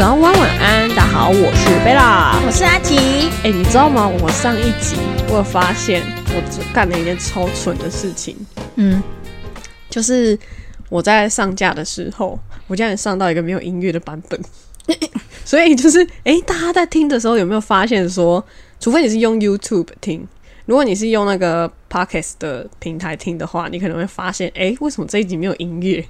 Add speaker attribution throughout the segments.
Speaker 1: 早安、晚安、大家好，我是贝拉。
Speaker 2: 我是阿奇。
Speaker 1: 哎、你知道吗？我上一集我有发现，我只干了一件超蠢的事情，
Speaker 2: 嗯，
Speaker 1: 就是我在上架的时候，我竟然上到一个没有音乐的版本。所以就是，哎、大家在听的时候有没有发现说，除非你是用 YouTube 听，如果你是用那个 Podcast 的平台听的话，你可能会发现，哎、为什么这一集没有音乐，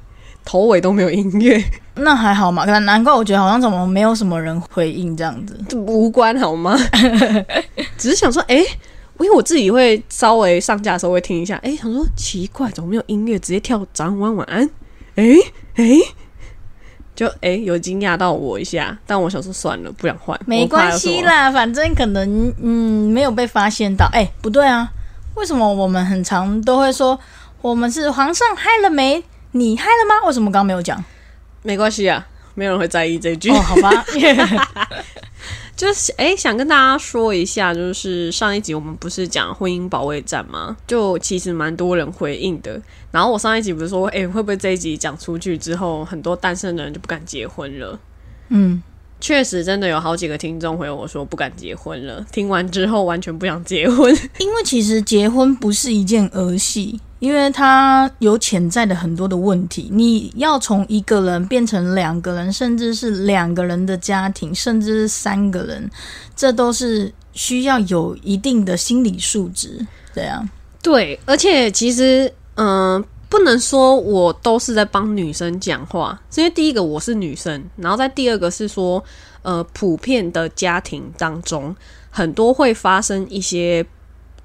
Speaker 1: 头尾都没有音乐？
Speaker 2: 那还好嘛，可能难怪我觉得好像怎么没有什么人回应这样子。
Speaker 1: 这无关好吗？只是想说，哎、因为我自己会稍微上架的时候会听一下，哎、想说奇怪，怎么没有音乐，直接跳早安、晚安、晚安？哎、哎、就哎、有惊讶到我一下，但我想说算了，不想换，
Speaker 2: 没关系
Speaker 1: 啦。
Speaker 2: 反正可能嗯没有被发现到。哎、不对啊，为什么我们很常都会说我们是皇上嗨了没？你嗨了吗？为什么刚刚没有讲？
Speaker 1: 没关系啊，没有人会在意这句。
Speaker 2: 哦，好吧，
Speaker 1: 就是哎、想跟大家说一下，就是上一集我们不是讲婚姻保卫战吗？就其实蛮多人回应的。然后我上一集不是说，哎、会不会这一集讲出去之后，很多单身的人就不敢结婚了？
Speaker 2: 嗯，
Speaker 1: 确实，真的有好几个听众回我说不敢结婚了。听完之后完全不想结婚。
Speaker 2: 因为其实结婚不是一件儿戏，因为他有潜在的很多的问题。你要从一个人变成两个人，甚至是两个人的家庭，甚至是三个人，这都是需要有一定的心理素质。这样，
Speaker 1: 对，而且其实，嗯、不能说我都是在帮女生讲话，是因为第一个我是女生，然后在第二个是说，呃，普遍的家庭当中，很多会发生一些。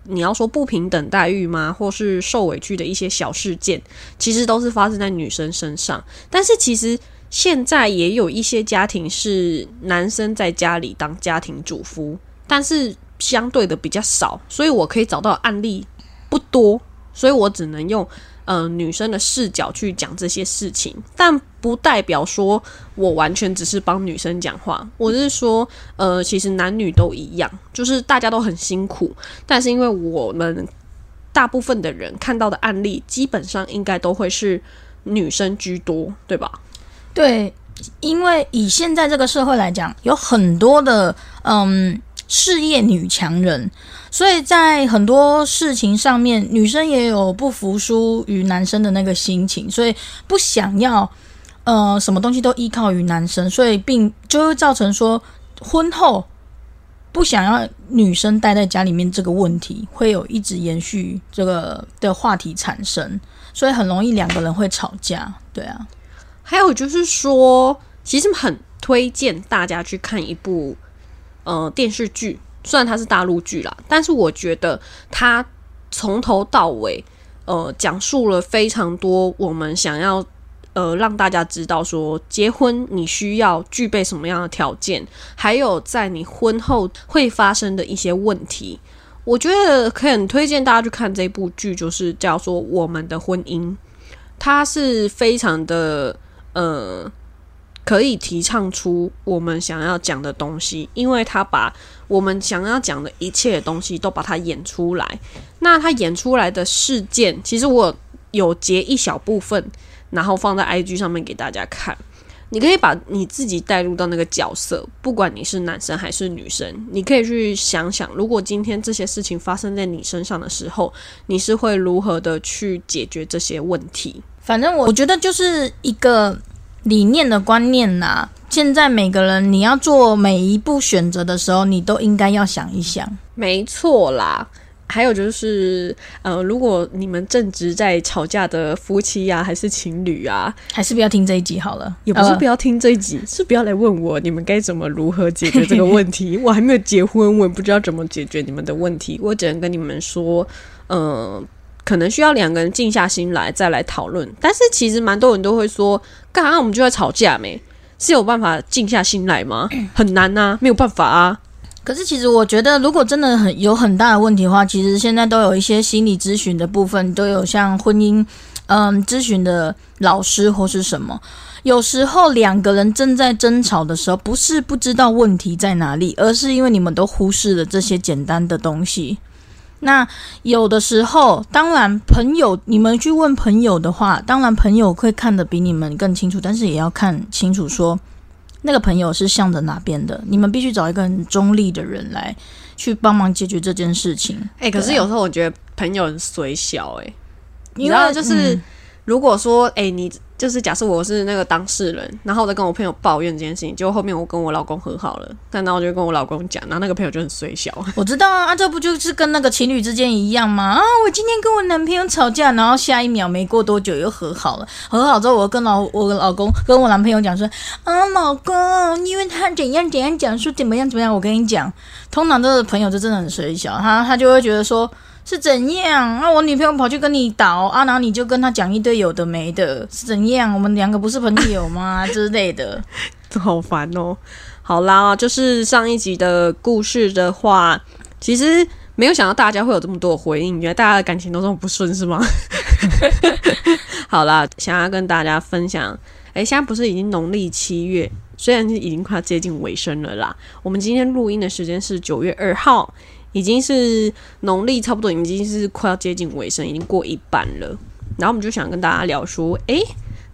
Speaker 1: 你要说不平等待遇吗？或是受委屈的一些小事件，其实都是发生在女生身上。但是其实现在也有一些家庭是男生在家里当家庭主夫，但是相对的比较少，所以我可以找到案例不多，所以我只能用呃女生的视角去讲这些事情，但不代表说我完全只是帮女生讲话。我是说，呃，其实男女都一样，就是大家都很辛苦，但是因为我们大部分的人看到的案例，基本上应该都会是女生居多，对吧？
Speaker 2: 对，因为以现在这个社会来讲，有很多的嗯事业女强人，所以在很多事情上面，女生也有不服输于男生的那个心情，所以不想要呃什么东西都依靠于男生，所以并就会造成说婚后不想要女生待在家里面这个问题，会有一直延续这个的话题产生，所以很容易两个人会吵架，对啊。
Speaker 1: 还有就是说，其实很推荐大家去看一部呃电视剧，虽然它是大陆剧啦，但是我觉得它从头到尾呃讲述了非常多我们想要呃让大家知道说，结婚你需要具备什么样的条件，还有在你婚后会发生的一些问题。我觉得可以很推荐大家去看这部剧，就是叫做《我们的婚姻》，它是非常的呃，可以提倡出我们想要讲的东西，因为他把我们想要讲的一切的东西都把它演出来。那他演出来的事件，其实我有截一小部分，然后放在 IG 上面给大家看。你可以把你自己带入到那个角色，不管你是男生还是女生，你可以去想想，如果今天这些事情发生在你身上的时候，你是会如何的去解决这些问题？
Speaker 2: 反正我我觉得就是一个理念的观念呐、现在每个人你要做每一步选择的时候，你都应该要想一想。
Speaker 1: 没错啦。还有就是，呃，如果你们正值在吵架的夫妻啊，还是情侣啊，
Speaker 2: 还是不要听这一集好了。呃
Speaker 1: 也不是不要听这一集，是不要来问我你们该怎么如何解决这个问题。我还没有结婚，我也不知道怎么解决你们的问题。我只能跟你们说，呃，可能需要两个人静下心来再来讨论。但是其实蛮多人都会说，干啥我们就在吵架没？是有办法静下心来吗？很难呐、没有办法啊。
Speaker 2: 可是其实我觉得，如果真的很有很大的问题的话，其实现在都有一些心理咨询的部分，都有像婚姻嗯咨询的老师或是什么。有时候两个人正在争吵的时候，不是不知道问题在哪里，而是因为你们都忽视了这些简单的东西。那有的时候，当然朋友，你们去问朋友的话，当然朋友会看得比你们更清楚，但是也要看清楚说，那个朋友是向着哪边的，你们必须找一个很中立的人来去帮忙解决这件事情。
Speaker 1: 哎、可是有时候我觉得朋友很水小、哎，你知道，就是、
Speaker 2: 嗯
Speaker 1: 如果说，哎、你就是假设我是那个当事人，然后我在跟我朋友抱怨这件事情，结果后面我跟我老公和好了，但然后我就跟我老公讲，然后那个朋友就很水小，
Speaker 2: 我知道啊，啊，这不就是跟那个情侣之间一样吗？啊，我今天跟我男朋友吵架，然后下一秒没过多久又和好了。和好之后，我跟老我老公跟我男朋友讲说，啊，老公，因为他怎样怎样讲说怎么样怎么样，我跟你讲，通常这个朋友就真的很水小，他他就会觉得说。是怎样啊？我女朋友跑去跟你倒啊，然后你就跟他讲一堆有的没的，是怎样？我们两个不是朋友吗？之类的。
Speaker 1: 好烦哦。好啦，就是上一集的故事的话，其实没有想到大家会有这么多的回应，原来大家的感情都这么不顺是吗？好啦，想要跟大家分享，诶，现在不是已经农历七月，虽然已经快接近尾声了啦。我们今天录音的时间是九月二号，已经是农历差不多已经是快要接近尾声，已经过一半了。然后我们就想跟大家聊说，诶，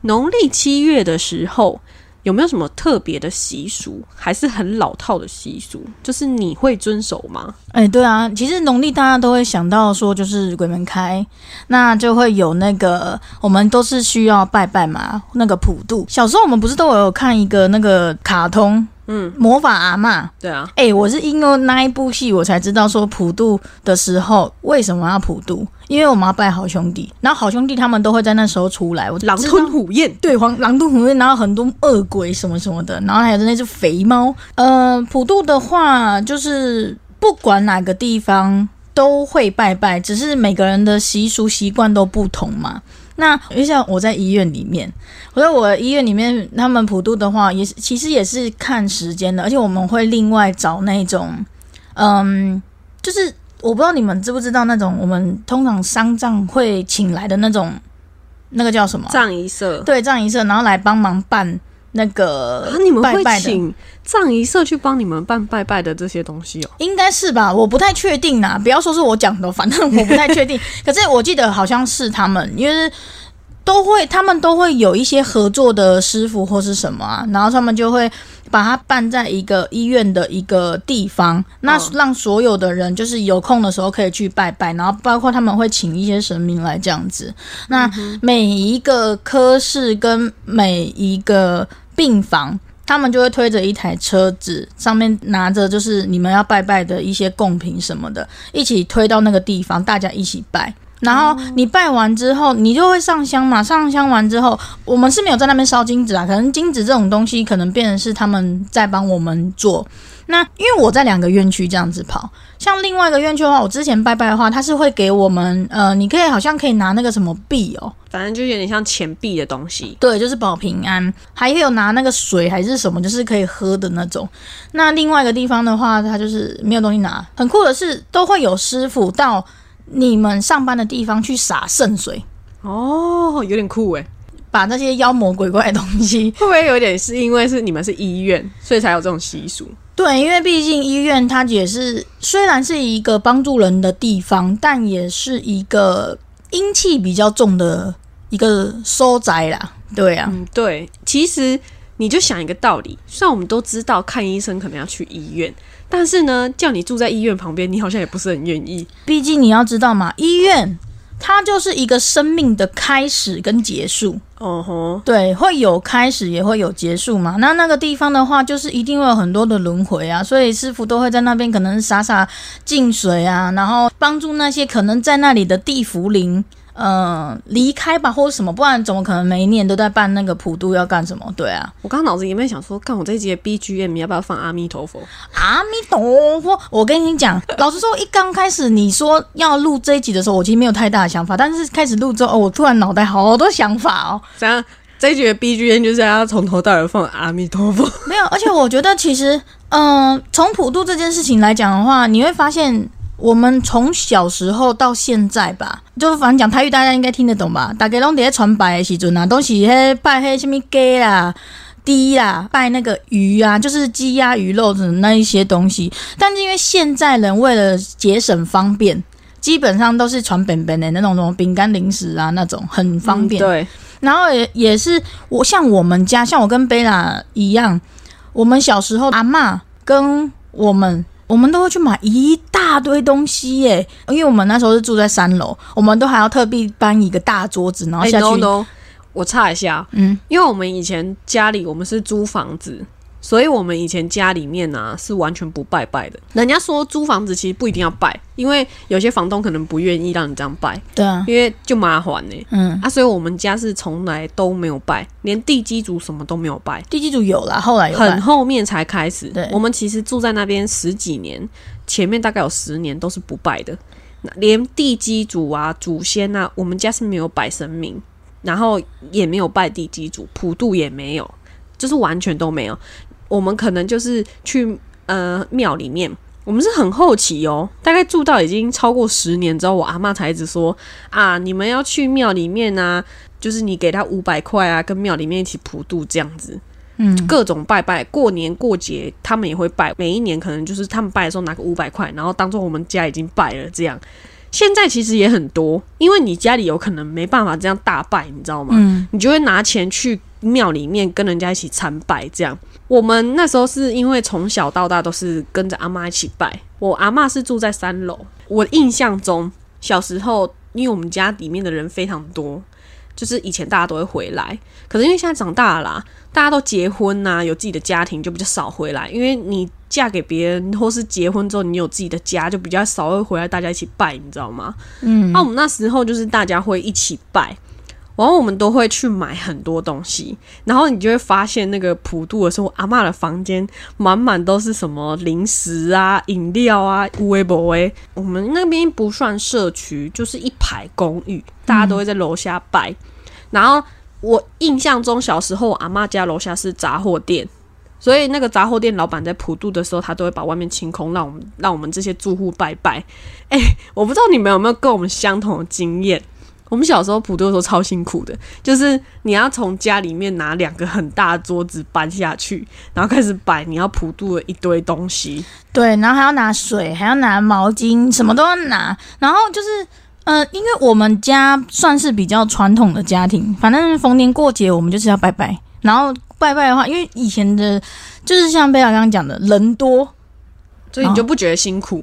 Speaker 1: 农历七月的时候。有没有什么特别的习俗，还是很老套的习俗？就是你会遵守吗？
Speaker 2: 哎，对啊，其实农历大家都会想到说，就是鬼门开，那就会有那个我们都是需要拜拜嘛，那个普渡。小时候我们不是都有看一个那个卡通，嗯，魔法阿妈。
Speaker 1: 对啊，
Speaker 2: 哎，我是因为那一部戏我才知道说普渡的时候为什么要普渡，因为我们要拜好兄弟，然后好兄弟他们都会在那时候出来，我
Speaker 1: 狼吞虎咽。
Speaker 2: 对，狼狼吞虎咽，然后很多恶鬼什么什么的，然后还有那只肥猫。呃，普渡的话，就是不管哪个地方都会拜拜，只是每个人的习俗习惯都不同嘛。那就像我在医院里面，我在我医院里面，他们普渡的话，也是其实也是看时间的，而且我们会另外找那种，嗯，就是我不知道你们知不知道那种我们通常丧葬会请来的那种，那个叫什么？
Speaker 1: 葬仪社
Speaker 2: 对葬仪社，然后来帮忙办那个
Speaker 1: 啊，你们会请葬仪社去帮你们办拜拜的这些东西哦？
Speaker 2: 应该是吧？我不太确定啦，不要说是我讲的，反正我不太确定。可是我记得好像是他们，因为都会他们都会有一些合作的师傅或是什么啊，然后他们就会把它办在一个医院的一个地方，那
Speaker 1: 嗯
Speaker 2: 让所有的人就是有空的时候可以去拜拜，然后包括他们会请一些神明来这样子。那每一个科室跟每一个病房。他们就会推着一台车子，上面拿着就是你们要拜拜的一些贡品什么的，一起推到那个地方，大家一起拜。然后你拜完之后，你就会上香嘛。上香完之后，我们是没有在那边烧金纸啊，可能金纸这种东西，可能变成是他们在帮我们做。那因为我在两个院区这样子跑，像另外一个院区的话，我之前拜拜的话，他是会给我们呃，你可以好像可以拿那个什么币哦，
Speaker 1: 反正就有点像钱币的东西。
Speaker 2: 对，就是保平安，还有拿那个水还是什么，就是可以喝的那种。那另外一个地方的话，它就是没有东西拿。很酷的是，都会有师傅到你们上班的地方去洒圣水，
Speaker 1: 哦，有点酷诶。
Speaker 2: 把那些妖魔鬼怪的东西。
Speaker 1: 会不会有点是因为是你们是医院，所以才有这种习俗？
Speaker 2: 对，因为毕竟医院它也是虽然是一个帮助人的地方，但也是一个阴气比较重的一个收宅啦。对啊，
Speaker 1: 嗯，对，其实你就想一个道理，虽然我们都知道看医生可能要去医院，但是呢，叫你住在医院旁边，你好像也不是很愿意。
Speaker 2: 毕竟你要知道嘛，医院它就是一个生命的开始跟结束。
Speaker 1: 哦吼，
Speaker 2: 对，会有开始也会有结束嘛。那那个地方的话，就是一定会有很多的轮回啊，所以师傅都会在那边可能洒洒净水啊，然后帮助那些可能在那里的地府灵。呃，离开吧，或者什么，不然怎么可能每一年都在办那个普渡要干什么？对啊，
Speaker 1: 我刚刚脑子里面想说，看我这一集的 BGM 要不要放阿弥陀佛？
Speaker 2: 阿弥陀佛！我跟你讲，老实说，一刚开始你说要录这一集的时候，我其实没有太大的想法，但是开始录之后，哦，我突然脑袋好多想法哦。
Speaker 1: 这样这一集的 BGM 就是要从头到尾放阿弥陀佛。
Speaker 2: 没有，而且我觉得其实，嗯、从普渡这件事情来讲的话，你会发现，我们从小时候到现在吧，就是反正讲台语，大家应该听得懂吧？大家拢伫咧传白的时阵啊，都是迄拜迄什么鸡啦。鸡啦，拜那个鱼啊，就是鸡鸭鱼肉的那一些东西。但是因为现在人为了节省方便，基本上都是传本本的那种什么饼干、零食啊，那种很方便。
Speaker 1: 嗯对，
Speaker 2: 然后也也是我像我们家，像我跟贝拉一样，我们小时候阿嬷跟我们。我们都会去买一大堆东西耶，因为我们那时候是住在三楼，我们都还要特地搬一个大桌子，然后下去。
Speaker 1: 欸 no no，我插一下，
Speaker 2: 嗯，
Speaker 1: 因为我们以前家里我们是租房子，所以我们以前家里面呢、是完全不拜拜的。人家说租房子其实不一定要拜，因为有些房东可能不愿意让你这样拜，
Speaker 2: 对啊，
Speaker 1: 因为就麻烦呢、
Speaker 2: 嗯，
Speaker 1: 啊，所以我们家是从来都没有拜，连地基主什么都没有拜，
Speaker 2: 地基组有啦，后来有
Speaker 1: 很
Speaker 2: 办
Speaker 1: 后面才开始。
Speaker 2: 对。
Speaker 1: 我们其实住在那边十几年，前面大概有十年都是不拜的，那连地基主啊、祖先啊，我们家是没有拜神明，然后也没有拜地基主，普渡也没有，就是完全都没有。我们可能就是去呃庙里面。我们是很后期哦，大概住到已经超过十年之后，我阿妈才一直说啊，你们要去庙里面啊，就是你给他五百块啊，跟庙里面一起普渡这样子。
Speaker 2: 嗯，
Speaker 1: 各种拜拜，过年过节他们也会拜，每一年可能就是他们拜的时候拿个五百块，然后当做我们家已经拜了这样。现在其实也很多，因为你家里有可能没办法这样大拜，你知道吗？
Speaker 2: 嗯，
Speaker 1: 你就会拿钱去庙里面跟人家一起参拜，这样。我们那时候是因为从小到大都是跟着阿妈一起拜，我阿妈是住在三楼。我印象中小时候，因为我们家里面的人非常多，就是以前大家都会回来，可是因为现在长大了啦，大家都结婚呐、有自己的家庭，就比较少回来。因为你嫁给别人，或是结婚之后你有自己的家，就比较少会回来，大家一起拜，你知道吗？
Speaker 2: 嗯，
Speaker 1: 那、我们那时候就是大家会一起拜，然后我们都会去买很多东西，然后你就会发现那个普渡的时候，阿嬷的房间满满都是什么零食啊、饮料啊、微不微。我们那边不算社区，就是一排公寓，大家都会在楼下拜。然后我印象中小时候，阿嬷家楼下是杂货店。所以那个杂货店老板在普渡的时候，他都会把外面清空，让我们让我们这些住户拜拜。哎、我不知道你们有没有跟我们相同的经验。我们小时候普渡的时候超辛苦的，就是你要从家里面拿两个很大的桌子搬下去，然后开始摆你要普渡的一堆东西。
Speaker 2: 对，然后还要拿水，还要拿毛巾，什么都要拿。然后就是，呃，因为我们家算是比较传统的家庭，反正逢年过节我们就是要拜拜。然后拜拜的话，因为以前的，就是像贝尔刚刚讲的，人多，
Speaker 1: 所以你就不觉得辛苦？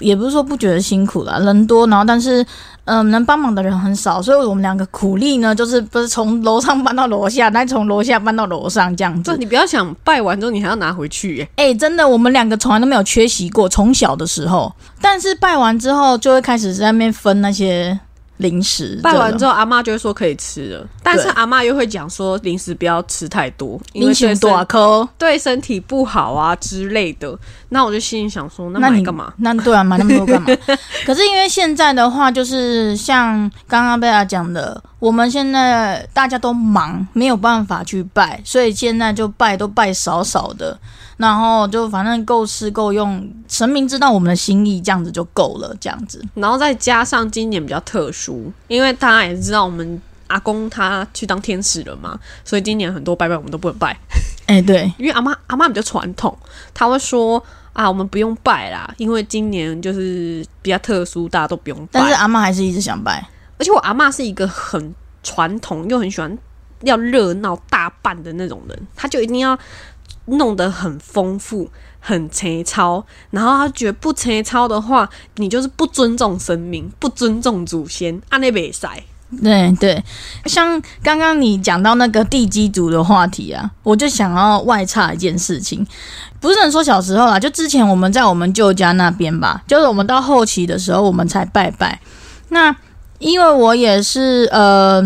Speaker 2: 也不是说不觉得辛苦啦，人多，然后但是，嗯、能帮忙的人很少，所以我们两个苦力呢，就是不是从楼上搬到楼下，再从楼下搬到楼上这样子。
Speaker 1: 这你不要想拜完之后你还要拿回去耶。
Speaker 2: 哎、真的，我们两个从来都没有缺席过，从小的时候。但是拜完之后，就会开始在那边分那些零食。
Speaker 1: 拜完之
Speaker 2: 后，
Speaker 1: 阿妈就会说可以吃了，但是阿妈又会讲说零食不要吃太多，因为
Speaker 2: 零钱
Speaker 1: 对身
Speaker 2: 多颗，
Speaker 1: 对身体不好啊之类的。那我就心里想说，那
Speaker 2: 那你
Speaker 1: 买干嘛？？
Speaker 2: 那对啊，买那么多干嘛？可是因为现在的话，就是像刚刚贝拉讲的，我们现在大家都忙，没有办法去拜，所以现在就拜都拜少少的，然后就反正够吃够用，神明知道我们的心意，这样子就够了，这样子。
Speaker 1: 然后再加上今年比较特殊，因为大家也知道我们阿公他去当天使了嘛，所以今年很多拜拜我们都不能拜，
Speaker 2: 哎、对，
Speaker 1: 因为阿妈阿妈比较传统，他会说啊我们不用拜啦，因为今年就是比较特殊，大家都不用拜。
Speaker 2: 但是阿妈还是一直想拜。
Speaker 1: 而且我阿妈是一个很传统又很喜欢要热闹大办的那种人，她就一定要弄得很丰富、很粗糙，然后她觉得不粗糙的话，你就是不尊重神明、不尊重祖先，按那北塞。
Speaker 2: 对对，像刚刚你讲到那个地基组的话题啊，我就想要外插一件事情，不是说小时候啦，就之前我们在我们舅家那边吧，就是我们到后期的时候，我们才拜拜。那因为我也是呃，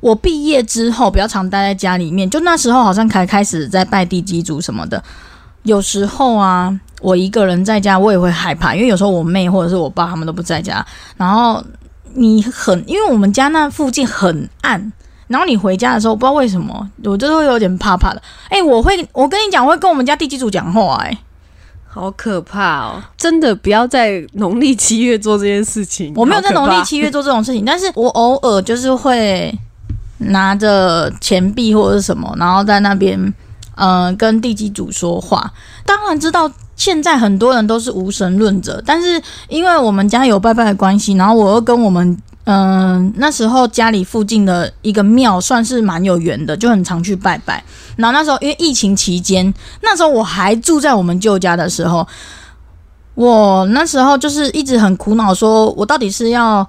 Speaker 2: 我毕业之后比较常待在家里面，就那时候好像才开始在拜地基组什么的。有时候啊，我一个人在家，我也会害怕，因为有时候我妹或者是我爸他们都不在家，然后你很，因为我们家那附近很暗，然后你回家的时候，不知道为什么，我就会有点怕怕的。哎、我会，我跟你讲，我会跟我们家地基主讲话、哎，
Speaker 1: 好可怕哦！真的不要在农历七月做这件事情。
Speaker 2: 我没有在农历七月做这种事情，但是我偶尔就是会拿着钱币或者是什么，然后在那边，呃，跟地基主说话。当然知道现在很多人都是无神论者，但是因为我们家有拜拜的关系，然后我又跟我们。嗯、那时候家里附近的一个庙算是蛮有缘的，就很常去拜拜。然后那时候因为疫情期间，那时候我还住在我们舅家的时候，我那时候就是一直很苦恼，说我到底是要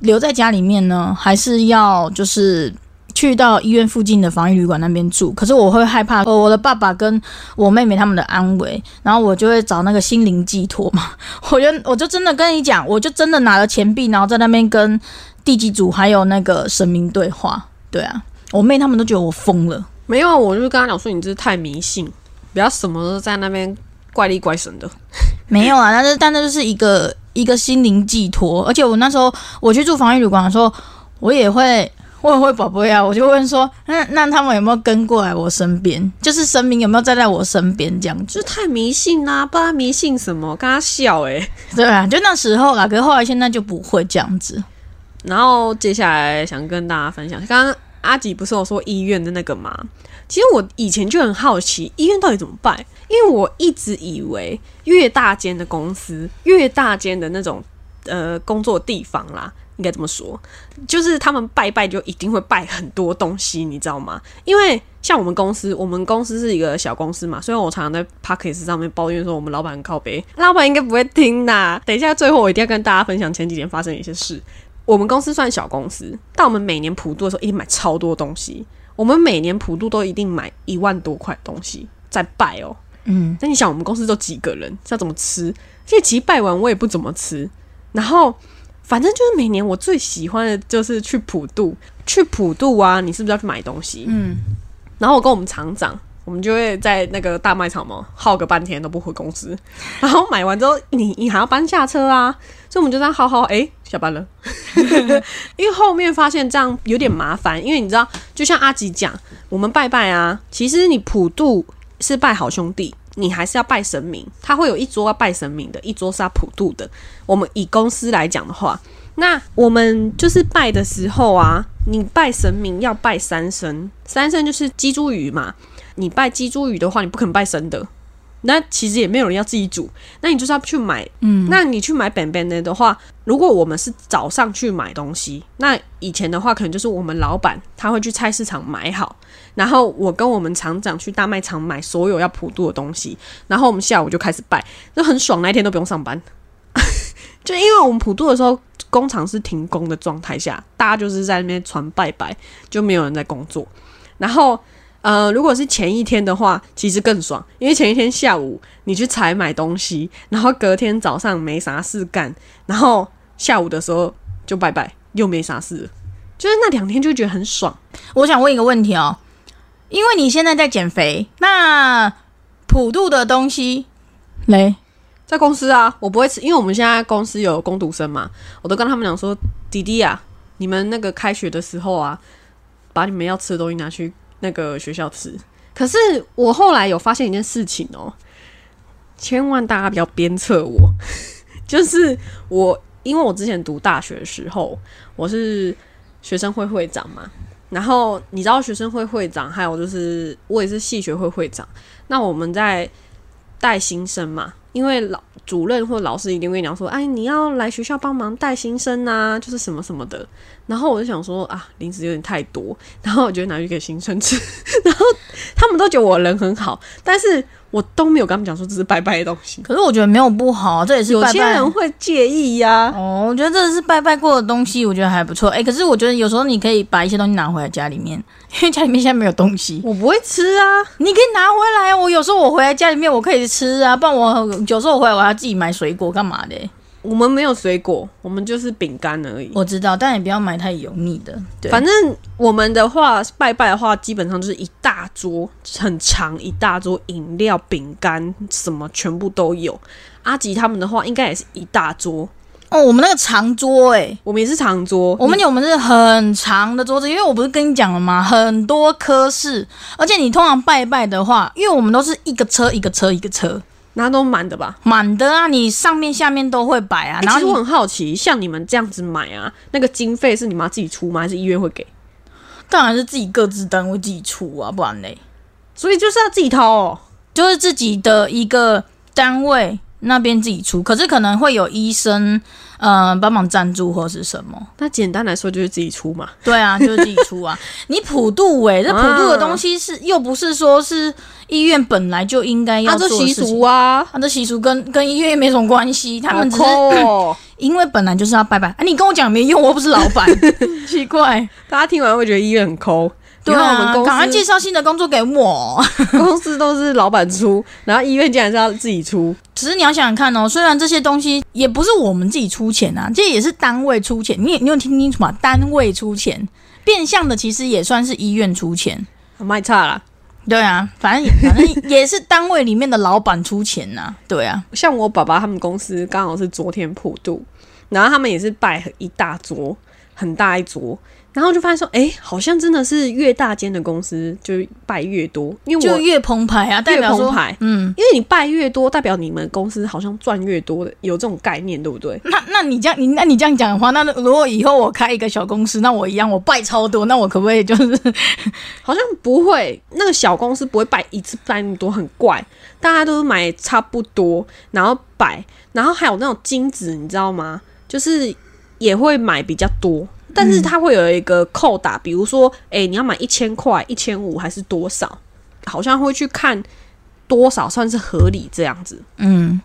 Speaker 2: 留在家里面呢，还是要就是去到医院附近的防疫旅馆那边住？可是我会害怕，呃，我的爸爸跟我妹妹他们的安危，然后我就会找那个心灵寄托嘛。我就我就真的跟你讲，我就真的拿了钱币，然后在那边跟地基组还有那个神明对话。对啊，我妹他们都觉得我疯了。
Speaker 1: 没有啊，我就跟他讲说，你这是太迷信，不要什么都在那边怪力怪神的。
Speaker 2: 没有啊，但是但那就是一个一个心灵寄托，而且我那时候我去住防疫旅馆的时候，我也会我也会宝贝啊，我就问说，那那他们有没有跟过来我身边？就是神明有没有站在我身边这样子？
Speaker 1: 就是太迷信啦、不知道迷信什么，跟他笑诶、
Speaker 2: 对啊，就那时候啦，可是后来现在就不会这样子。
Speaker 1: 然后接下来想跟大家分享，刚刚阿吉不是有说医院的那个吗？其实我以前就很好奇，医院到底怎么办？因为我一直以为越大间的公司，越大间的那种呃工作地方啦，应该这么说，就是他们拜拜就一定会拜很多东西，你知道吗？因为像我们公司，我们公司是一个小公司嘛，所以我常常在 p a c k a g e 上面抱怨说我们老板很靠背，老板应该不会听的。等一下，最后我一定要跟大家分享前几天发生的一些事。我们公司算小公司，但我们每年普渡的时候一定买超多东西。我们每年普渡都一定买一万多块东西在拜哦。
Speaker 2: 嗯，
Speaker 1: 那你想，我们公司都几个人，是要怎么吃？其实拜完我也不怎么吃。然后，反正就是每年我最喜欢的就是去普渡，去普渡啊，你是不是要去买东西？
Speaker 2: 嗯，
Speaker 1: 然后我跟我们厂长，我们就会在那个大卖场嘛耗个半天都不回公司，然后买完之后，你你还要搬下车啊，所以我们就这样耗耗，诶，下班了。因为后面发现这样有点麻烦，因为你知道，就像阿吉讲，我们拜拜啊，其实你普渡是拜好兄弟，你还是要拜神明，他会有一桌要拜神明的，一桌是要普渡的。我们以公司来讲的话，那我们就是拜的时候啊，你拜神明要拜三牲，三牲就是鸡猪鱼嘛。你拜鸡猪鱼的话，你不肯拜神的。那其实也没有人要自己煮，那你就是要去买。嗯，那你去买本本的的话，如果我们是早上去买东西，那以前的话可能就是我们老板他会去菜市场买好，然后我跟我们厂长去大卖场买所有要普渡的东西，然后我们下午就开始拜，就很爽，那一天都不用上班。就因为我们普渡的时候，工厂是停工的状态下，大家就是在那边传拜拜，就没有人在工作。然后，呃，如果是前一天的话，其实更爽，因为前一天下午你去采买东西，然后隔天早上没啥事干，然后下午的时候就拜拜，又没啥事，就是那两天就觉得很爽。
Speaker 2: 我想问一个问题哦，因为你现在在减肥，那普渡的东西嘞？
Speaker 1: 在公司啊，我不会吃，因为我们现在公司有工读生嘛，我都跟他们讲说，弟弟啊，你们那个开学的时候啊，把你们要吃的东西拿去那个学校吃。可是我后来有发现一件事情哦，千万大家不要鞭策我，就是我，因为我之前读大学的时候，我是学生会会长嘛，然后你知道学生会会长，还有就是我也是系学会会长，那我们在带新生嘛，因为老主任或老师一定会讲说，哎，你要来学校帮忙带新生啊，就是什么什么的。然后我就想说啊，零食有点太多，然后我就拿去给新生吃。然后他们都觉得我人很好，但是我都没有跟他们讲说这是拜拜的东西。
Speaker 2: 可是我觉得没有不好，这也是
Speaker 1: 有些人会介意呀、
Speaker 2: 哦，我觉得这是拜拜过的东西，我觉得还不错。哎，可是我觉得有时候你可以把一些东西拿回来家里面，因为家里面现在没有东西，
Speaker 1: 我不会吃啊。
Speaker 2: 你可以拿回来啊。我有时候我回来家里面我可以吃啊，不然我有时候我回来我要自己买水果干嘛的？
Speaker 1: 我们没有水果，我们就是饼干而已。
Speaker 2: 我知道，但也不要买太油腻的。对，
Speaker 1: 反正我们的话，拜拜的话，基本上就是一大桌，很长一大桌，饮料、饼干什么全部都有。阿吉他们的话，应该也是一大桌。
Speaker 2: 哦，我们那个长桌哎、
Speaker 1: 我们也是长桌，
Speaker 2: 我们有我们是很长的桌子，因为我不是跟你讲了吗？很多科室，而且你通常拜拜的话，因为我们都是一个车一个车一个车
Speaker 1: 那都满的吧？
Speaker 2: 满的啊，你上面下面都会摆啊。
Speaker 1: 欸其实我
Speaker 2: 然后就
Speaker 1: 很好奇，像你们这样子买啊，那个经费是你妈自己出吗？还是医院会给？
Speaker 2: 当然是自己各自单位自己出啊，不然嘞，
Speaker 1: 所以就是要自己掏哦。
Speaker 2: 就是自己的一个单位那边自己出，可是可能会有医生呃帮忙赞助或是什么。
Speaker 1: 那简单来说就是自己出嘛。
Speaker 2: 对啊，就是自己出啊。你普渡哎、这普渡的东西是、又不是说是医院本来就应该要
Speaker 1: 啊，这习
Speaker 2: 做的事情
Speaker 1: 俗。啊，
Speaker 2: 他这习俗跟跟医院没什么关系，他们只是 因为本来就是要拜拜。啊，你跟我讲没用，我又不是老板，奇怪。
Speaker 1: 大家听完会觉得医院很抠。
Speaker 2: 对啊
Speaker 1: 我们，公
Speaker 2: 赶快介绍新的工作给我。
Speaker 1: 公司都是老板出，然后医院竟然是要自己出，
Speaker 2: 只是你要想想看哦，虽然这些东西也不是我们自己出钱啊，这也是单位出钱。你你有听清楚吗？单位出钱，变相的其实也算是医院出钱。
Speaker 1: 卖差啦。
Speaker 2: 对啊，反正也反正 也是单位里面的老板出钱呐、对啊，
Speaker 1: 像我爸爸他们公司刚好是昨天普渡，然后他们也是拜一大桌，很大一桌，然后就发现说，哎、好像真的是越大间的公司就拜越多，因为我
Speaker 2: 就越澎湃啊，代表说
Speaker 1: 越澎湃
Speaker 2: 嗯，
Speaker 1: 因为你拜越多，代表你们公司好像赚越多的，有这种概念，对不对？
Speaker 2: 那那你这样你那你这样讲的话，那如果以后我开一个小公司，那我一样我拜超多，那我可不可以就是
Speaker 1: 好像不会，那个小公司不会拜一次拜那么多，很怪。大家都是买差不多，然后摆，然后还有那种金子，你知道吗？就是也会买比较多，但是它会有一个扣打，比如说，诶，你要买一千块、一千五还是多少？好像会去看多少算是合理这样子。
Speaker 2: 嗯，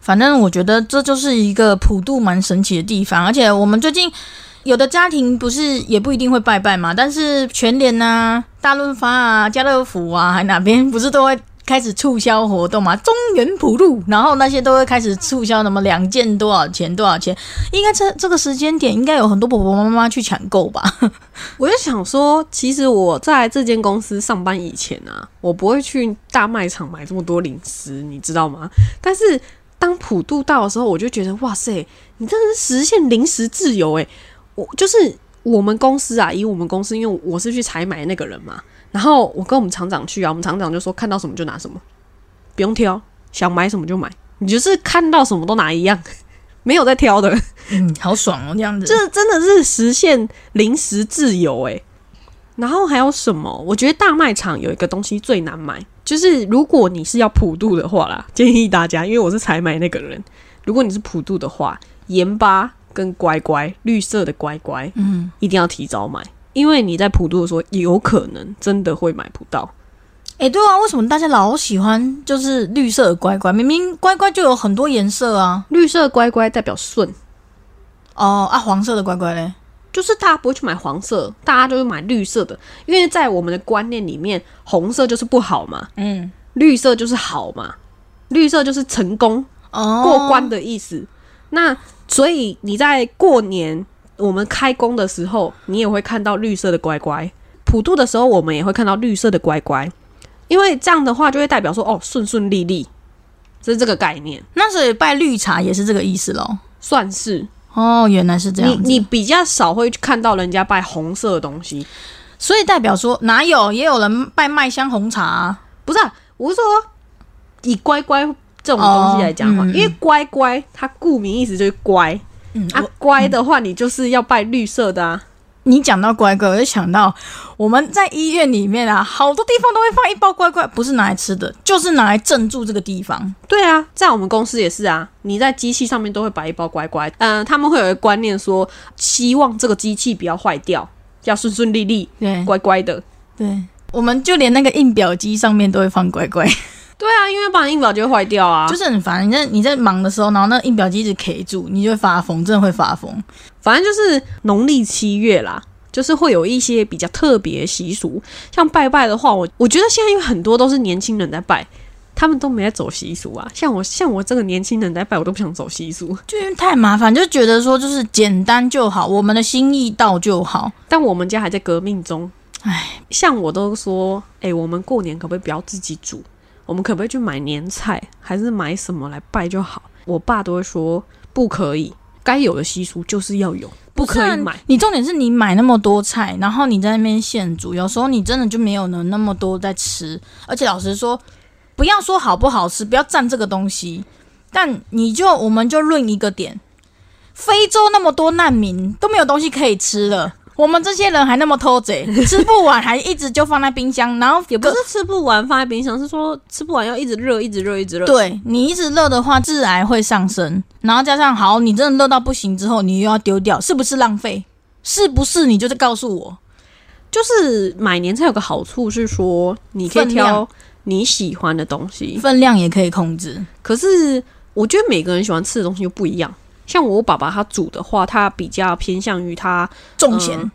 Speaker 2: 反正我觉得这就是一个普渡蛮神奇的地方，而且我们最近有的家庭不是也不一定会拜拜嘛，但是全联啊、大润发啊、家乐福啊，还哪边不是都会。开始促销活动嘛，中原普渡，然后那些都会开始促销，什么两件多少钱多少钱？应该这这个时间点，应该有很多婆婆妈妈去抢购吧？
Speaker 1: 我就想说，其实我在这间公司上班以前啊，我不会去大卖场买这么多零食，你知道吗？但是当普渡到的时候，我就觉得哇塞，你真的是实现零食自由诶、我就是我们公司啊，以我们公司，因为我是去采买那个人嘛，然后我跟我们厂长去啊，我们厂长就说看到什么就拿什么，不用挑，想买什么就买，你就是看到什么都拿一样，没有在挑的。
Speaker 2: 嗯，好爽哦，这样子。
Speaker 1: 这真的是实现零食自由诶。然后还有什么？我觉得大卖场有一个东西最难买，就是如果你是要普渡的话啦，建议大家，因为我是采买那个人，如果你是普渡的话，盐巴跟乖乖绿色的乖乖，
Speaker 2: 嗯，
Speaker 1: 一定要提早买，因为你在普渡的时候有可能真的会买不到。
Speaker 2: 哎、对啊，为什么大家老喜欢就是绿色的乖乖？明明乖乖就有很多颜色啊。
Speaker 1: 绿色乖乖代表顺，
Speaker 2: 哦啊，黄色的乖乖嘞？
Speaker 1: 就是大家不会去买黄色，大家就会买绿色的，因为在我们的观念里面，红色就是不好嘛，
Speaker 2: 嗯，
Speaker 1: 绿色就是好嘛，绿色就是成功
Speaker 2: 哦，
Speaker 1: 过关的意思。那所以你在过年我们开工的时候，你也会看到绿色的乖乖；普渡的时候，我们也会看到绿色的乖乖，因为这样的话就会代表说哦顺顺利利，这是这个概念，
Speaker 2: 那所以拜绿茶也是这个意思喽。
Speaker 1: 算是
Speaker 2: 哦，原来是这样。
Speaker 1: 你你比较少会看到人家拜红色的东西，
Speaker 2: 所以代表说哪有也有人拜麦香红茶、啊？
Speaker 1: 不是、啊，我是说以乖乖这种东西来讲的话，
Speaker 2: 哦嗯
Speaker 1: 因为乖乖它顾名意思就是乖。
Speaker 2: 嗯
Speaker 1: 啊，乖的话，你就是要拜绿色的啊。
Speaker 2: 你讲到乖乖，我就想到我们在医院里面啊，好多地方都会放一包乖乖，不是拿来吃的，就是拿来镇住这个地方。
Speaker 1: 对啊，在我们公司也是啊，你在机器上面都会摆一包乖乖。嗯、他们会有一个观念说，希望这个机器不要坏掉，要顺顺利利、
Speaker 2: 对
Speaker 1: 乖乖的。
Speaker 2: 对，我们就连那个印表机上面都会放乖乖，
Speaker 1: 对啊，因为不然印表就会坏掉啊。
Speaker 2: 就是很烦。你在你在忙的时候，然后那印表机一直 K 住，你就会发疯，真的会发疯。
Speaker 1: 反正就是农历七月啦，就是会有一些比较特别的习俗。像拜拜的话，我我觉得现在因为很多都是年轻人在拜，他们都没在走习俗啊。像我像我这个年轻人在拜，我都不想走习俗。
Speaker 2: 就因为太麻烦，就觉得说就是简单就好，我们的心意到就好。
Speaker 1: 但我们家还在革命中，
Speaker 2: 唉，
Speaker 1: 像我都说，哎、我们过年可不可以不要自己煮？我们可不可以去买年菜，还是买什么来拜就好？我爸都会说不可以，该有的习俗就是要有，不可以买。
Speaker 2: 你重点是你买那么多菜，然后你在那边现煮，有时候你真的就没有能那么多在吃。而且老实说，不要说好不好吃，不要占这个东西，但你就我们就论一个点，非洲那么多难民都没有东西可以吃了，我们这些人还那么偷贼，吃不完还一直就放在冰箱，然后
Speaker 1: 也不是吃不完放在冰箱，是说吃不完要一直热，一直热，一直热。
Speaker 2: 对你一直热的话，致癌会上升，然后加上好，你真的热到不行之后，你又要丢掉，是不是浪费？是不是？你就是告诉我，
Speaker 1: 就是买年菜有个好处是说，你可以挑你喜欢的东西。
Speaker 2: 分量也可以控制。
Speaker 1: 可是我觉得每个人喜欢吃的东西又不一样。像我爸爸他煮的话，他比较偏向于他
Speaker 2: 重咸，
Speaker 1: 嗯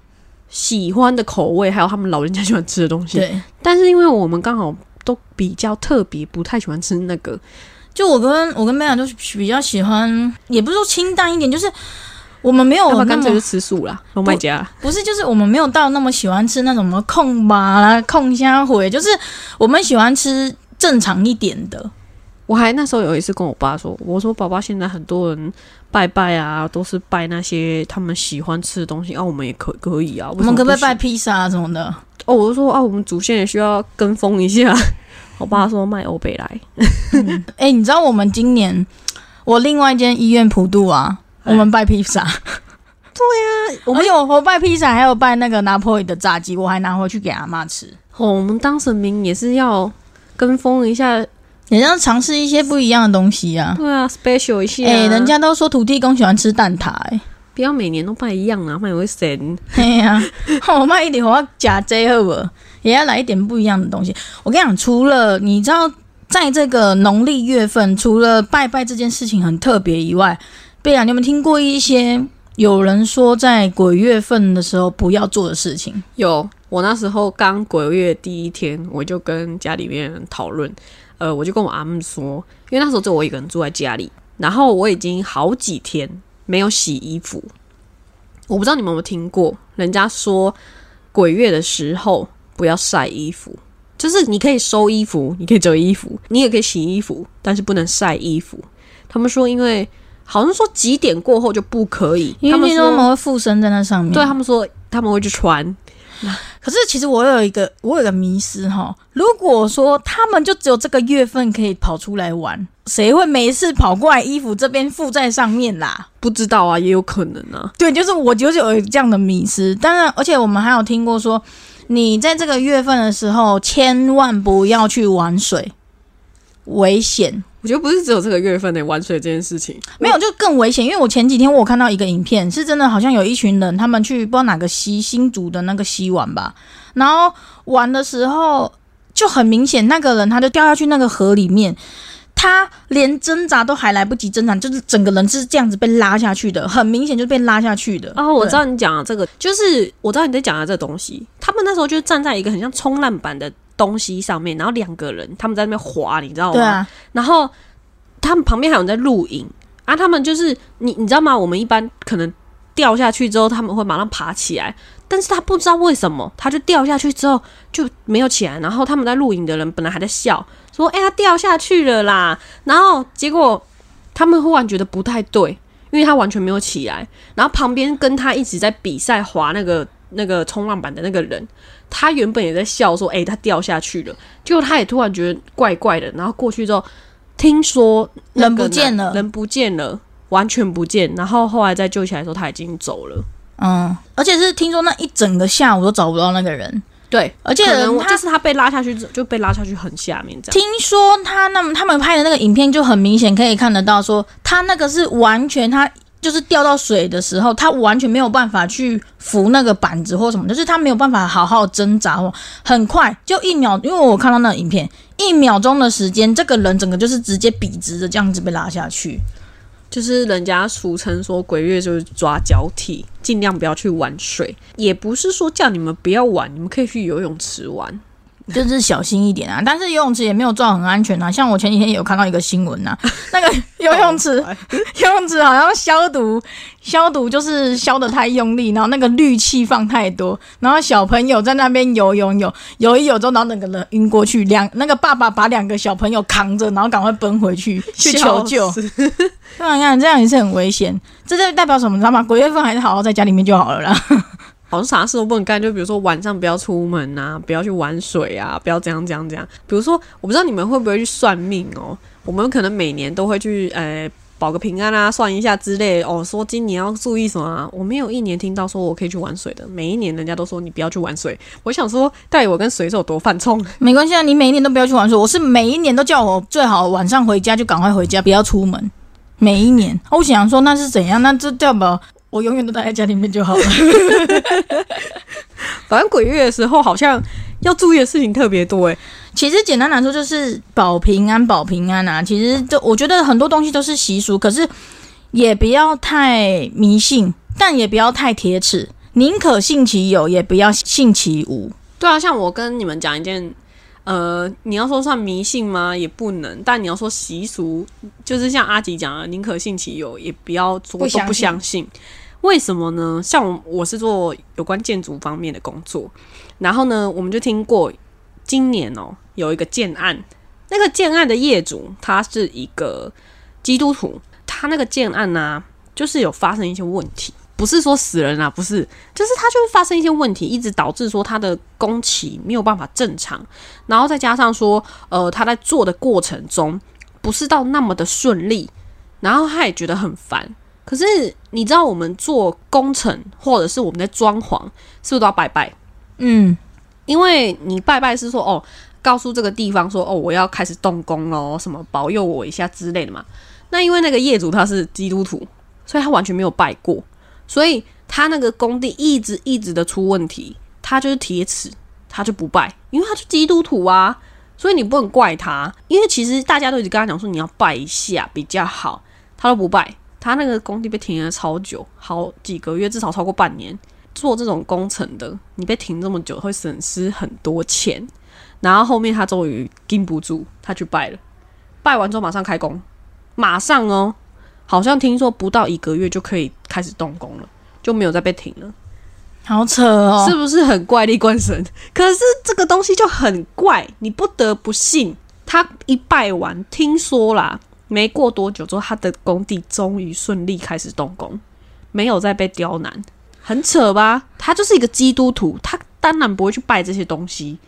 Speaker 1: 喜欢的口味，还有他们老人家喜欢吃的东西。
Speaker 2: 对。
Speaker 1: 但是因为我们刚好都比较特别，不太喜欢吃那个，
Speaker 2: 就我跟我跟妹妹都是比较喜欢，也不是说清淡一点，就是我们没有那
Speaker 1: 要不然干脆就
Speaker 2: 么
Speaker 1: 吃素啦，龙麦家。
Speaker 2: 不是，就是我们没有到那么喜欢吃那种什么控吧啦、控虾回，就是我们喜欢吃正常一点的。
Speaker 1: 我还那时候有一次跟我爸说，我说爸爸现在很多人拜拜啊，都是拜那些他们喜欢吃的东西啊，我们也可可以啊。
Speaker 2: 我们可不可以拜
Speaker 1: 拜？
Speaker 2: 披萨啊什么的？
Speaker 1: 哦，我就说啊，我们祖先也需要跟风一下。我爸说卖欧贝来，
Speaker 2: 哎、你知道我们今年我另外一间医院普渡啊，我们拜披萨。
Speaker 1: 对呀我们
Speaker 2: 有我我拜披萨，还有拜那个拿破里的炸鸡，我还拿回去给阿妈吃。
Speaker 1: 哦，我们当神明也是要跟风一下，
Speaker 2: 也要尝试一些不一样的东西啊。
Speaker 1: 对啊，special 一些、啊。
Speaker 2: 哎、人家都说土地公喜欢吃蛋挞、哎，
Speaker 1: 不要每年都拜一样啊，卖会神。
Speaker 2: 嘿呀、我妈一点我要假 J 好不好？也要来一点不一样的东西。我跟你讲，除了你知道，在这个农历月份，除了拜拜这件事情很特别以外，贝亚，你有没有听过一些有人说在鬼月份的时候不要做的事情？
Speaker 1: 有，我那时候刚鬼月第一天，我就跟家里面人讨论，呃，我就跟我阿姆说，因为那时候只有我一个人住在家里，然后我已经好几天没有洗衣服，我不知道你们有没有听过，人家说鬼月的时候不要晒衣服。就是你可以收衣服，你可以折衣服，你也可以洗衣服，但是不能晒衣服。他们说，因为好像说几点过后就不可以，
Speaker 2: 因为
Speaker 1: 他们说
Speaker 2: 他们会附身在那上面。
Speaker 1: 对他们说他们会去穿，
Speaker 2: 可是其实我有一个我有个迷思哈，如果说他们就只有这个月份可以跑出来玩，谁会没事跑过来衣服这边附在上面啦？
Speaker 1: 不知道啊，也有可能啊。
Speaker 2: 对，就是我就是有这样的迷思。当然，而且我们还有听过说，你在这个月份的时候，千万不要去玩水，危险。
Speaker 1: 我觉得不是只有这个月份的玩水这件事情，
Speaker 2: 没有，就更危险。因为我前几天我有看到一个影片，是真的，好像有一群人他们去不知道哪个溪新竹的那个溪玩吧，然后玩的时候就很明显，那个人他就掉下去那个河里面，他连挣扎都还来不及挣扎，就是整个人是这样子被拉下去的，很明显就被拉下去的。
Speaker 1: 哦，我知道你讲的这个，就是我知道你在讲的这个东西。他们那时候就是站在一个很像冲浪板的东西上面，然后两个人他们在那边滑，你知道吗？
Speaker 2: 对啊，
Speaker 1: 然后他们旁边还有人在录影啊，他们就是你你知道吗？我们一般可能掉下去之后，他们会马上爬起来，但是他不知道为什么，他就掉下去之后就没有起来。然后他们在录影的人本来还在笑，说：“哎、他掉下去了啦。”然后结果他们忽然觉得不太对，因为他完全没有起来。然后旁边跟他一直在比赛滑那个那个冲浪板的那个人，他原本也在笑说：“哎、他掉下去了。”结果他也突然觉得怪怪的，然后过去之后。听说
Speaker 2: 人不见了
Speaker 1: 人不见了，完全不见。然后后来再救起来的时候，他已经走了。
Speaker 2: 嗯，而且是听说那一整个下午都找不到那个人，
Speaker 1: 对，
Speaker 2: 而且
Speaker 1: 就是他被拉下去，就被拉下去很下面这样。
Speaker 2: 听说他那么他们拍的那个影片就很明显可以看得到说他那个是完全他。就是掉到水的时候，他完全没有办法去扶那个板子或什么，就是他没有办法好好挣扎哦很快就一秒，因为我看到那个影片，一秒钟的时间，这个人整个就是直接笔直的这样子被拉下去。
Speaker 1: 就是人家俗称说鬼月就是抓交替，尽量不要去玩水。也不是说叫你们不要玩，你们可以去游泳池玩。
Speaker 2: 就是小心一点啊，但是游泳池也没有做很安全啊。像我前几天也有看到一个新闻呐、那个 游泳池 游泳池好像消毒消毒就是消的太用力，然后那个氯气放太多，然后小朋友在那边游泳游游一游之后，然后整个人晕过去，两那个爸爸把两个小朋友扛着，然后赶快奔回去去求救。
Speaker 1: 笑死
Speaker 2: 对啊，你看这样也是很危险，这就代表什么？你知道吗？鬼月份还是好好在家里面就好了啦。
Speaker 1: 好像啥事都不能干，就比如说晚上不要出门啊，不要去玩水啊，不要这样这样这样。比如说，我不知道你们会不会去算命哦。我们可能每年都会去呃保个平安啊，算一下之类哦，说今年要注意什么啊？我没有一年听到说我可以去玩水的，每一年人家都说你不要去玩水。我想说，带我跟水手多犯冲？
Speaker 2: 没关系啊，你每一年都不要去玩水，我是每一年都叫我最好晚上回家就赶快回家，不要出门。每一年，我想说那是怎样？那这代表我永远都待在家里面就好了。
Speaker 1: 反正鬼月的时候好像要注意的事情特别多诶。
Speaker 2: 其实简单来说就是保平安，保平安啊。其实就我觉得很多东西都是习俗，可是也不要太迷信，但也不要太铁齿，宁可信其有，也不要信其无。
Speaker 1: 对啊，像我跟你们讲一件，呃，你要说算迷信吗？也不能。但你要说习俗，就是像阿吉讲的，宁可信其有，也不要说都不相信。为什么呢？像我是做有关建筑方面的工作，然后呢，我们就听过今年哦有一个建案，那个建案的业主他是一个基督徒，他那个建案呢就是有发生一些问题，不是说死人啊，不是，就是他就会发生一些问题，一直导致说他的工期没有办法正常，然后再加上说，呃，他在做的过程中不是到那么的顺利，然后他也觉得很烦。可是你知道，我们做工程或者是我们在装潢，是不是都要拜拜？
Speaker 2: 嗯，
Speaker 1: 因为你拜拜是说哦，告诉这个地方说哦，我要开始动工喽，什么保佑我一下之类的嘛。那因为那个业主他是基督徒，所以他完全没有拜过，所以他那个工地一直一直的出问题，他就是铁齿，他就不拜，因为他是基督徒啊，所以你不能怪他，因为其实大家都一直跟他讲说你要拜一下比较好，他都不拜。他那个工地被停了超久，好几个月，至少超过半年。做这种工程的，你被停这么久，会损失很多钱。然后后面他终于禁不住，他去拜了。拜完之后马上开工，马上哦，好像听说不到一个月就可以开始动工了，就没有再被停了。
Speaker 2: 好扯哦，
Speaker 1: 是不是很怪力怪神？可是这个东西就很怪，你不得不信。他一拜完，听说啦。没过多久之后，他的工地终于顺利开始动工，没有再被刁难，很扯吧？他就是一个基督徒，他当然不会去拜这些东西。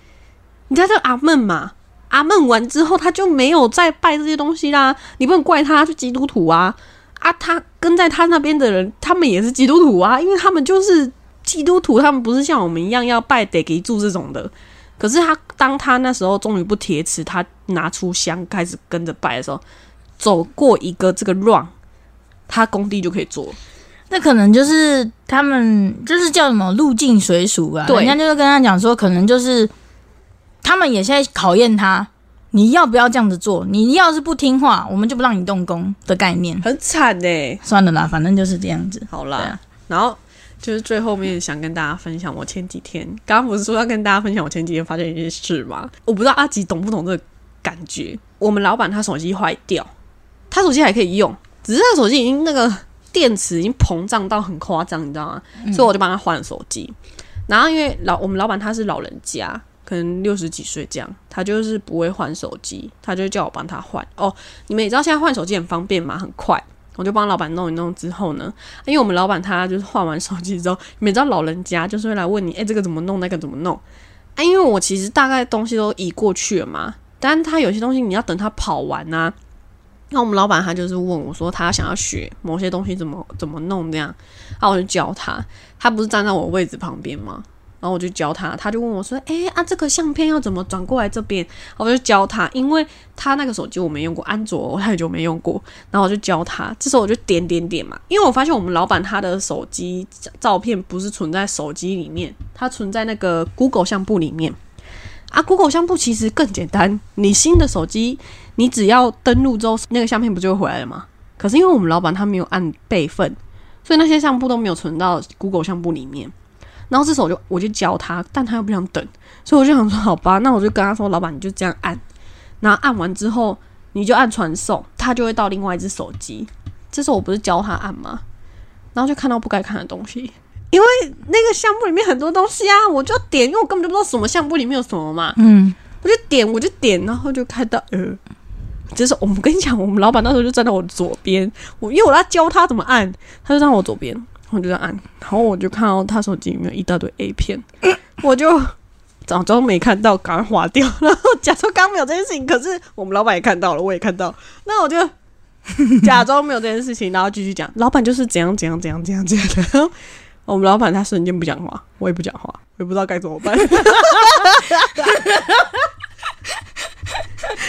Speaker 1: 你知道这阿门嘛？阿门完之后，他就没有再拜这些东西啦。你不能怪他，是基督徒啊！啊，他跟在他那边的人，他们也是基督徒啊，因为他们就是基督徒，他们不是像我们一样要拜得给住这种的。可是他当他那时候终于不铁齿，他拿出香开始跟着拜的时候。走过一个这个 run，他工地就可以做。
Speaker 2: 那可能就是他们就是叫什么入境水属啊？
Speaker 1: 对，
Speaker 2: 人家就是跟他讲说，可能就是他们也在考验他，你要不要这样子做？你要是不听话，我们就不让你动工的概念。
Speaker 1: 很惨哎，
Speaker 2: 算了啦，反正就是这样子。
Speaker 1: 好啦，然后就是最后面想跟大家分享，我前几天刚刚不是说要跟大家分享我前几天发现一件事吗？我不知道阿吉懂不懂这个感觉。我们老板他手机坏掉。他手机还可以用，只是他手机已经那个电池已经膨胀到很夸张，你知道吗？所以我就帮他换了手机。然后因为老我们老板他是老人家，可能六十几岁这样，他就是不会换手机，他就叫我帮他换。哦，你们也知道现在换手机很方便嘛，很快。我就帮老板弄一弄之后呢，因为我们老板他就是换完手机之后，你们知道老人家就是会来问你，哎，这个怎么弄，那个怎么弄？啊，因为我其实大概东西都移过去了嘛，但他有些东西你要等他跑完啊。那我们老板他就是问我说，他想要学某些东西怎么怎么弄这样，然后我就教他。他不是站在我位置旁边吗？然后我就教他，他就问我说：“哎啊，这个相片要怎么转过来这边？”我就教他，因为他那个手机我没用过，安卓我太久没用过。然后我就教他，这时候我就点点点嘛，因为我发现我们老板他的手机照片不是存在手机里面，它存在那个 Google 相簿里面。啊，Google 相簿其实更简单，你新的手机。你只要登录之后，那个相片不就会回来了吗？可是因为我们老板他没有按备份，所以那些相簿都没有存到 Google 相簿里面。然后这时候我就我就教他，但他又不想等，所以我就想说好吧，那我就跟他说，老板你就这样按，然后按完之后你就按传送，他就会到另外一只手机。这时候我不是教他按吗？然后就看到不该看的东西，因为那个相簿里面很多东西啊，我就点，因为我根本就不知道什么相簿里面有什么嘛。嗯，我就点，我就点，然后就看到呃。就是我们跟你讲，我们老板那时候就站在我左边，我因为我要教他怎么按，他就站我左边，我就在按，然后我就看到他手机里面一大堆 A 片，我就假装没看到，赶快划掉，然后假装刚没有这件事情。可是我们老板也看到了，我也看到，那我就 假装没有这件事情，然后继续讲，老板就是怎样怎样怎样怎样怎样的。我们老板他瞬间不讲话，我也不讲话，我也不知道该怎么办。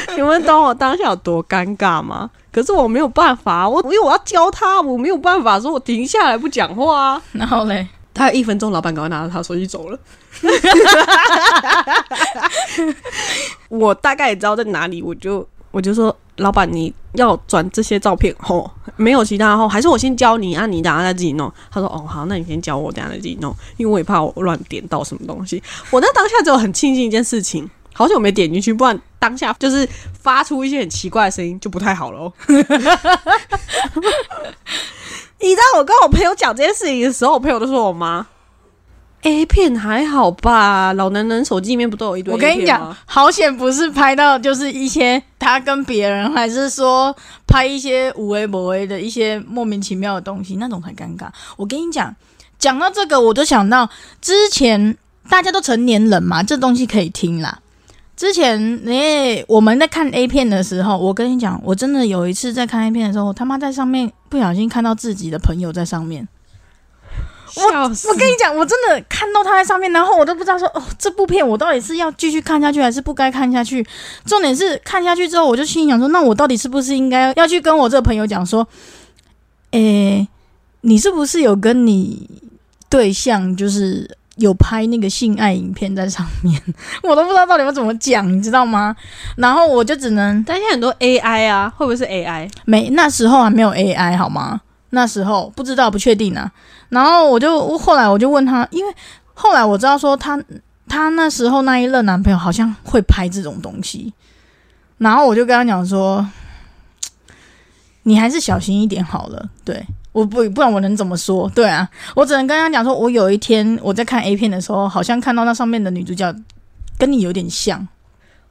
Speaker 1: 你们懂我当下有多尴尬吗？可是我没有办法，我因为我要教他，我没有办法说我停下来不讲话啊。
Speaker 2: 然后嘞，
Speaker 1: 他有一分钟，老板赶快拿着他手机走了。我大概也知道在哪里，我就我就说，老板你要转这些照片哦，没有其他哦，还是我先教你啊，你等下再自己弄。他说哦好，那你先教我，等下再自己弄，因为我也怕我乱点到什么东西。我那当下只有很庆幸一件事情，好久没点进去，不然当下就是发出一些很奇怪的声音，就不太好了哦。你知道我跟我朋友讲这件事情的时候，我朋友都说我妈 A 片还好吧，老男人手机里面不都有一堆？
Speaker 2: 我跟你讲，好险不是拍到就是一些他跟别人，还是说拍一些无为不微的一些莫名其妙的东西，那种才尴尬。我跟你讲，讲到这个，我就想到之前大家都成年人嘛，这东西可以听啦。之前诶，我们在看 A 片的时候，我跟你讲，我真的有一次在看 A 片的时候，他妈在上面不小心看到自己的朋友在上面。我我跟你讲，我真的看到他在上面，然后我都不知道说哦，这部片我到底是要继续看下去，还是不该看下去。重点是看下去之后，我就心想说，那我到底是不是应该要去跟我这个朋友讲说，诶，你是不是有跟你对象就是？有拍那个性爱影片在上面，我都不知道到底要怎么讲，你知道吗？然后我就只能，
Speaker 1: 但现在很多 AI 啊，会不会是 AI？
Speaker 2: 没，那时候还没有 AI 好吗？那时候不知道，不确定啊。然后我就后来我就问他，因为后来我知道说他他那时候那一任男朋友好像会拍这种东西，然后我就跟他讲说，你还是小心一点好了，对。我不不然我能怎么说？对啊，我只能跟他讲说，我有一天我在看 A 片的时候，好像看到那上面的女主角跟你有点像，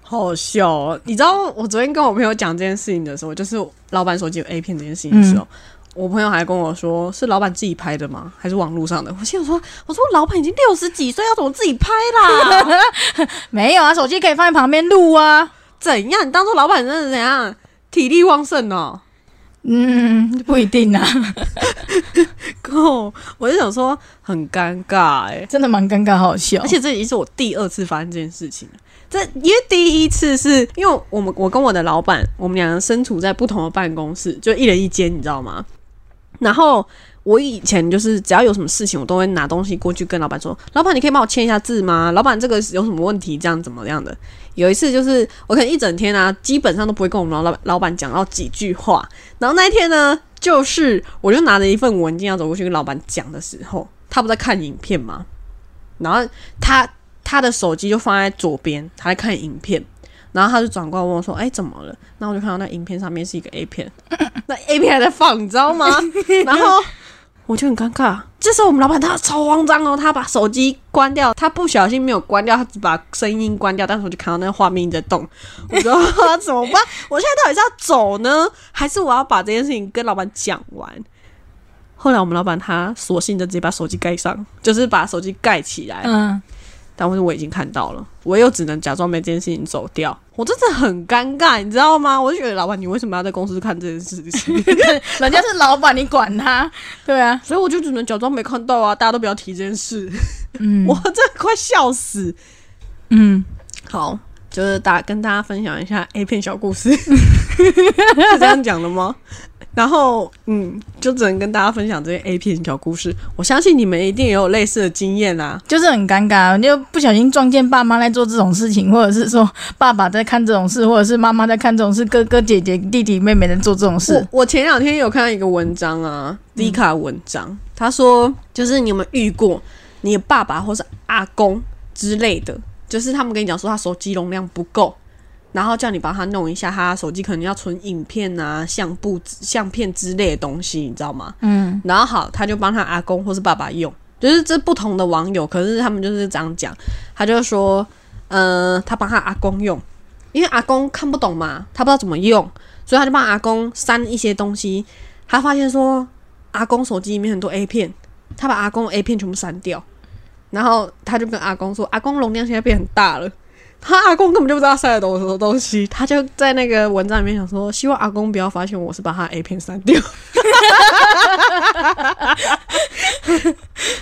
Speaker 1: 好笑。你知道我昨天跟我朋友讲这件事情的时候，就是老板手机有 A 片这件事情的时候，我朋友还跟我说，是老板自己拍的吗？还是网络上的？我心想说，我说老板已经六十几岁，要怎么自己拍啦？
Speaker 2: 没有啊，手机可以放在旁边录啊。
Speaker 1: 怎样？你当做老板真的怎样？体力旺盛哦。
Speaker 2: 嗯，不一定啊。
Speaker 1: 够，我就想说很尴尬哎，
Speaker 2: 真的蛮尴尬，好笑。
Speaker 1: 而且这已经是我第二次发生这件事情了这因为第一次是因为我们我跟我的老板，我们两个身处在不同的办公室，就一人一间，你知道吗？然后。我以前就是只要有什么事情，我都会拿东西过去跟老板说：“老板，你可以帮我签一下字吗？老板，这个有什么问题？这样怎么样的？”有一次就是我可能一整天啊，基本上都不会跟我们老老板讲到几句话。然后那一天呢，就是我就拿着一份文件要走过去跟老板讲的时候，他不在看影片吗？然后他他的手机就放在左边，他在看影片。然后他就转过来问我说：“哎，怎么了？”然后我就看到那影片上面是一个 A 片，那 A 片还在放，你知道吗？然后。我就很尴尬，这时候我们老板他超慌张哦，他把手机关掉，他不小心没有关掉，他只把声音关掉，但是我就看到那个画面在动，我说怎么办？我现在到底是要走呢，还是我要把这件事情跟老板讲完？后来我们老板他索性就直接把手机盖上，就是把手机盖起来，嗯。但是我已经看到了，我又只能假装没这件事情走掉，我真的很尴尬，你知道吗？我就觉得老板，你为什么要在公司看这件事情？
Speaker 2: 人家是老板，你管他？对啊，
Speaker 1: 所以我就只能假装没看到啊！大家都不要提这件事。嗯，我真的快笑死。嗯，好，就是大跟大家分享一下 A 片小故事，是这样讲的吗？然后，嗯，就只能跟大家分享这些 A 片小故事。我相信你们一定也有类似的经验啦，
Speaker 2: 就是很尴尬，就不小心撞见爸妈在做这种事情，或者是说爸爸在看这种事，或者是妈妈在看这种事，哥哥姐姐弟弟妹妹在做这种事。
Speaker 1: 我前两天有看到一个文章啊，迪卡文章，他说就是你有没有遇过你爸爸或是阿公之类的，就是他们跟你讲说他手机容量不够。然后叫你帮他弄一下，他手机可能要存影片啊、相簿、相片之类的东西，你知道吗？嗯。然后好，他就帮他阿公或是爸爸用，就是这不同的网友，可是他们就是这样讲，他就说，呃，他帮他阿公用，因为阿公看不懂嘛，他不知道怎么用，所以他就帮阿公删一些东西。他发现说，阿公手机里面很多 A 片，他把阿公 A 片全部删掉，然后他就跟阿公说，阿公容量现在变很大了。他阿公根本就不知道塞了多少东西，他就在那个文章里面想说，希望阿公不要发现我是把他 A 片删掉，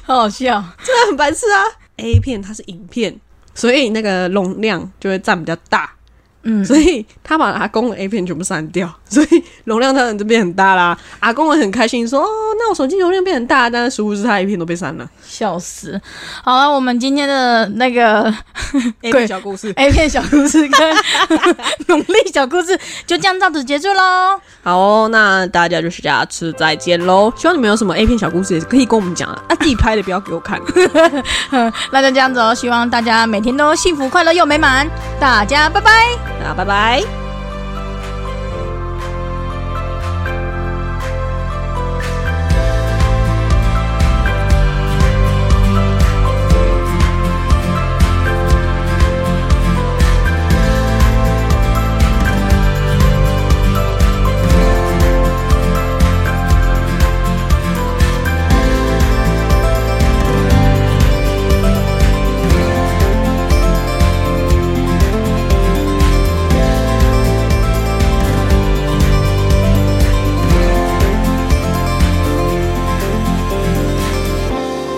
Speaker 2: 好好笑。
Speaker 1: 真的很白痴啊！A 片它是影片，所以那个容量就会占比较大。
Speaker 2: 嗯，
Speaker 1: 所以他把阿公的 A 片全部删掉，所以容量当然就变很大啦。阿公也很开心说：“哦，那我手机容量变很大，但是殊不知他 A 片都被删了。
Speaker 2: 笑死。好了，我们今天的那个
Speaker 1: A 片小故事，
Speaker 2: A 片小故事跟努力小故事就这样到此结束喽。
Speaker 1: 好哦，那大家就是下次再见喽。希望你们有什么 A 片小故事也是可以跟我们讲啊，啊自己拍的不要给我看。
Speaker 2: 那就这样子哦，希望大家每天都幸福、快乐又美满。大家拜拜。
Speaker 1: 那拜拜。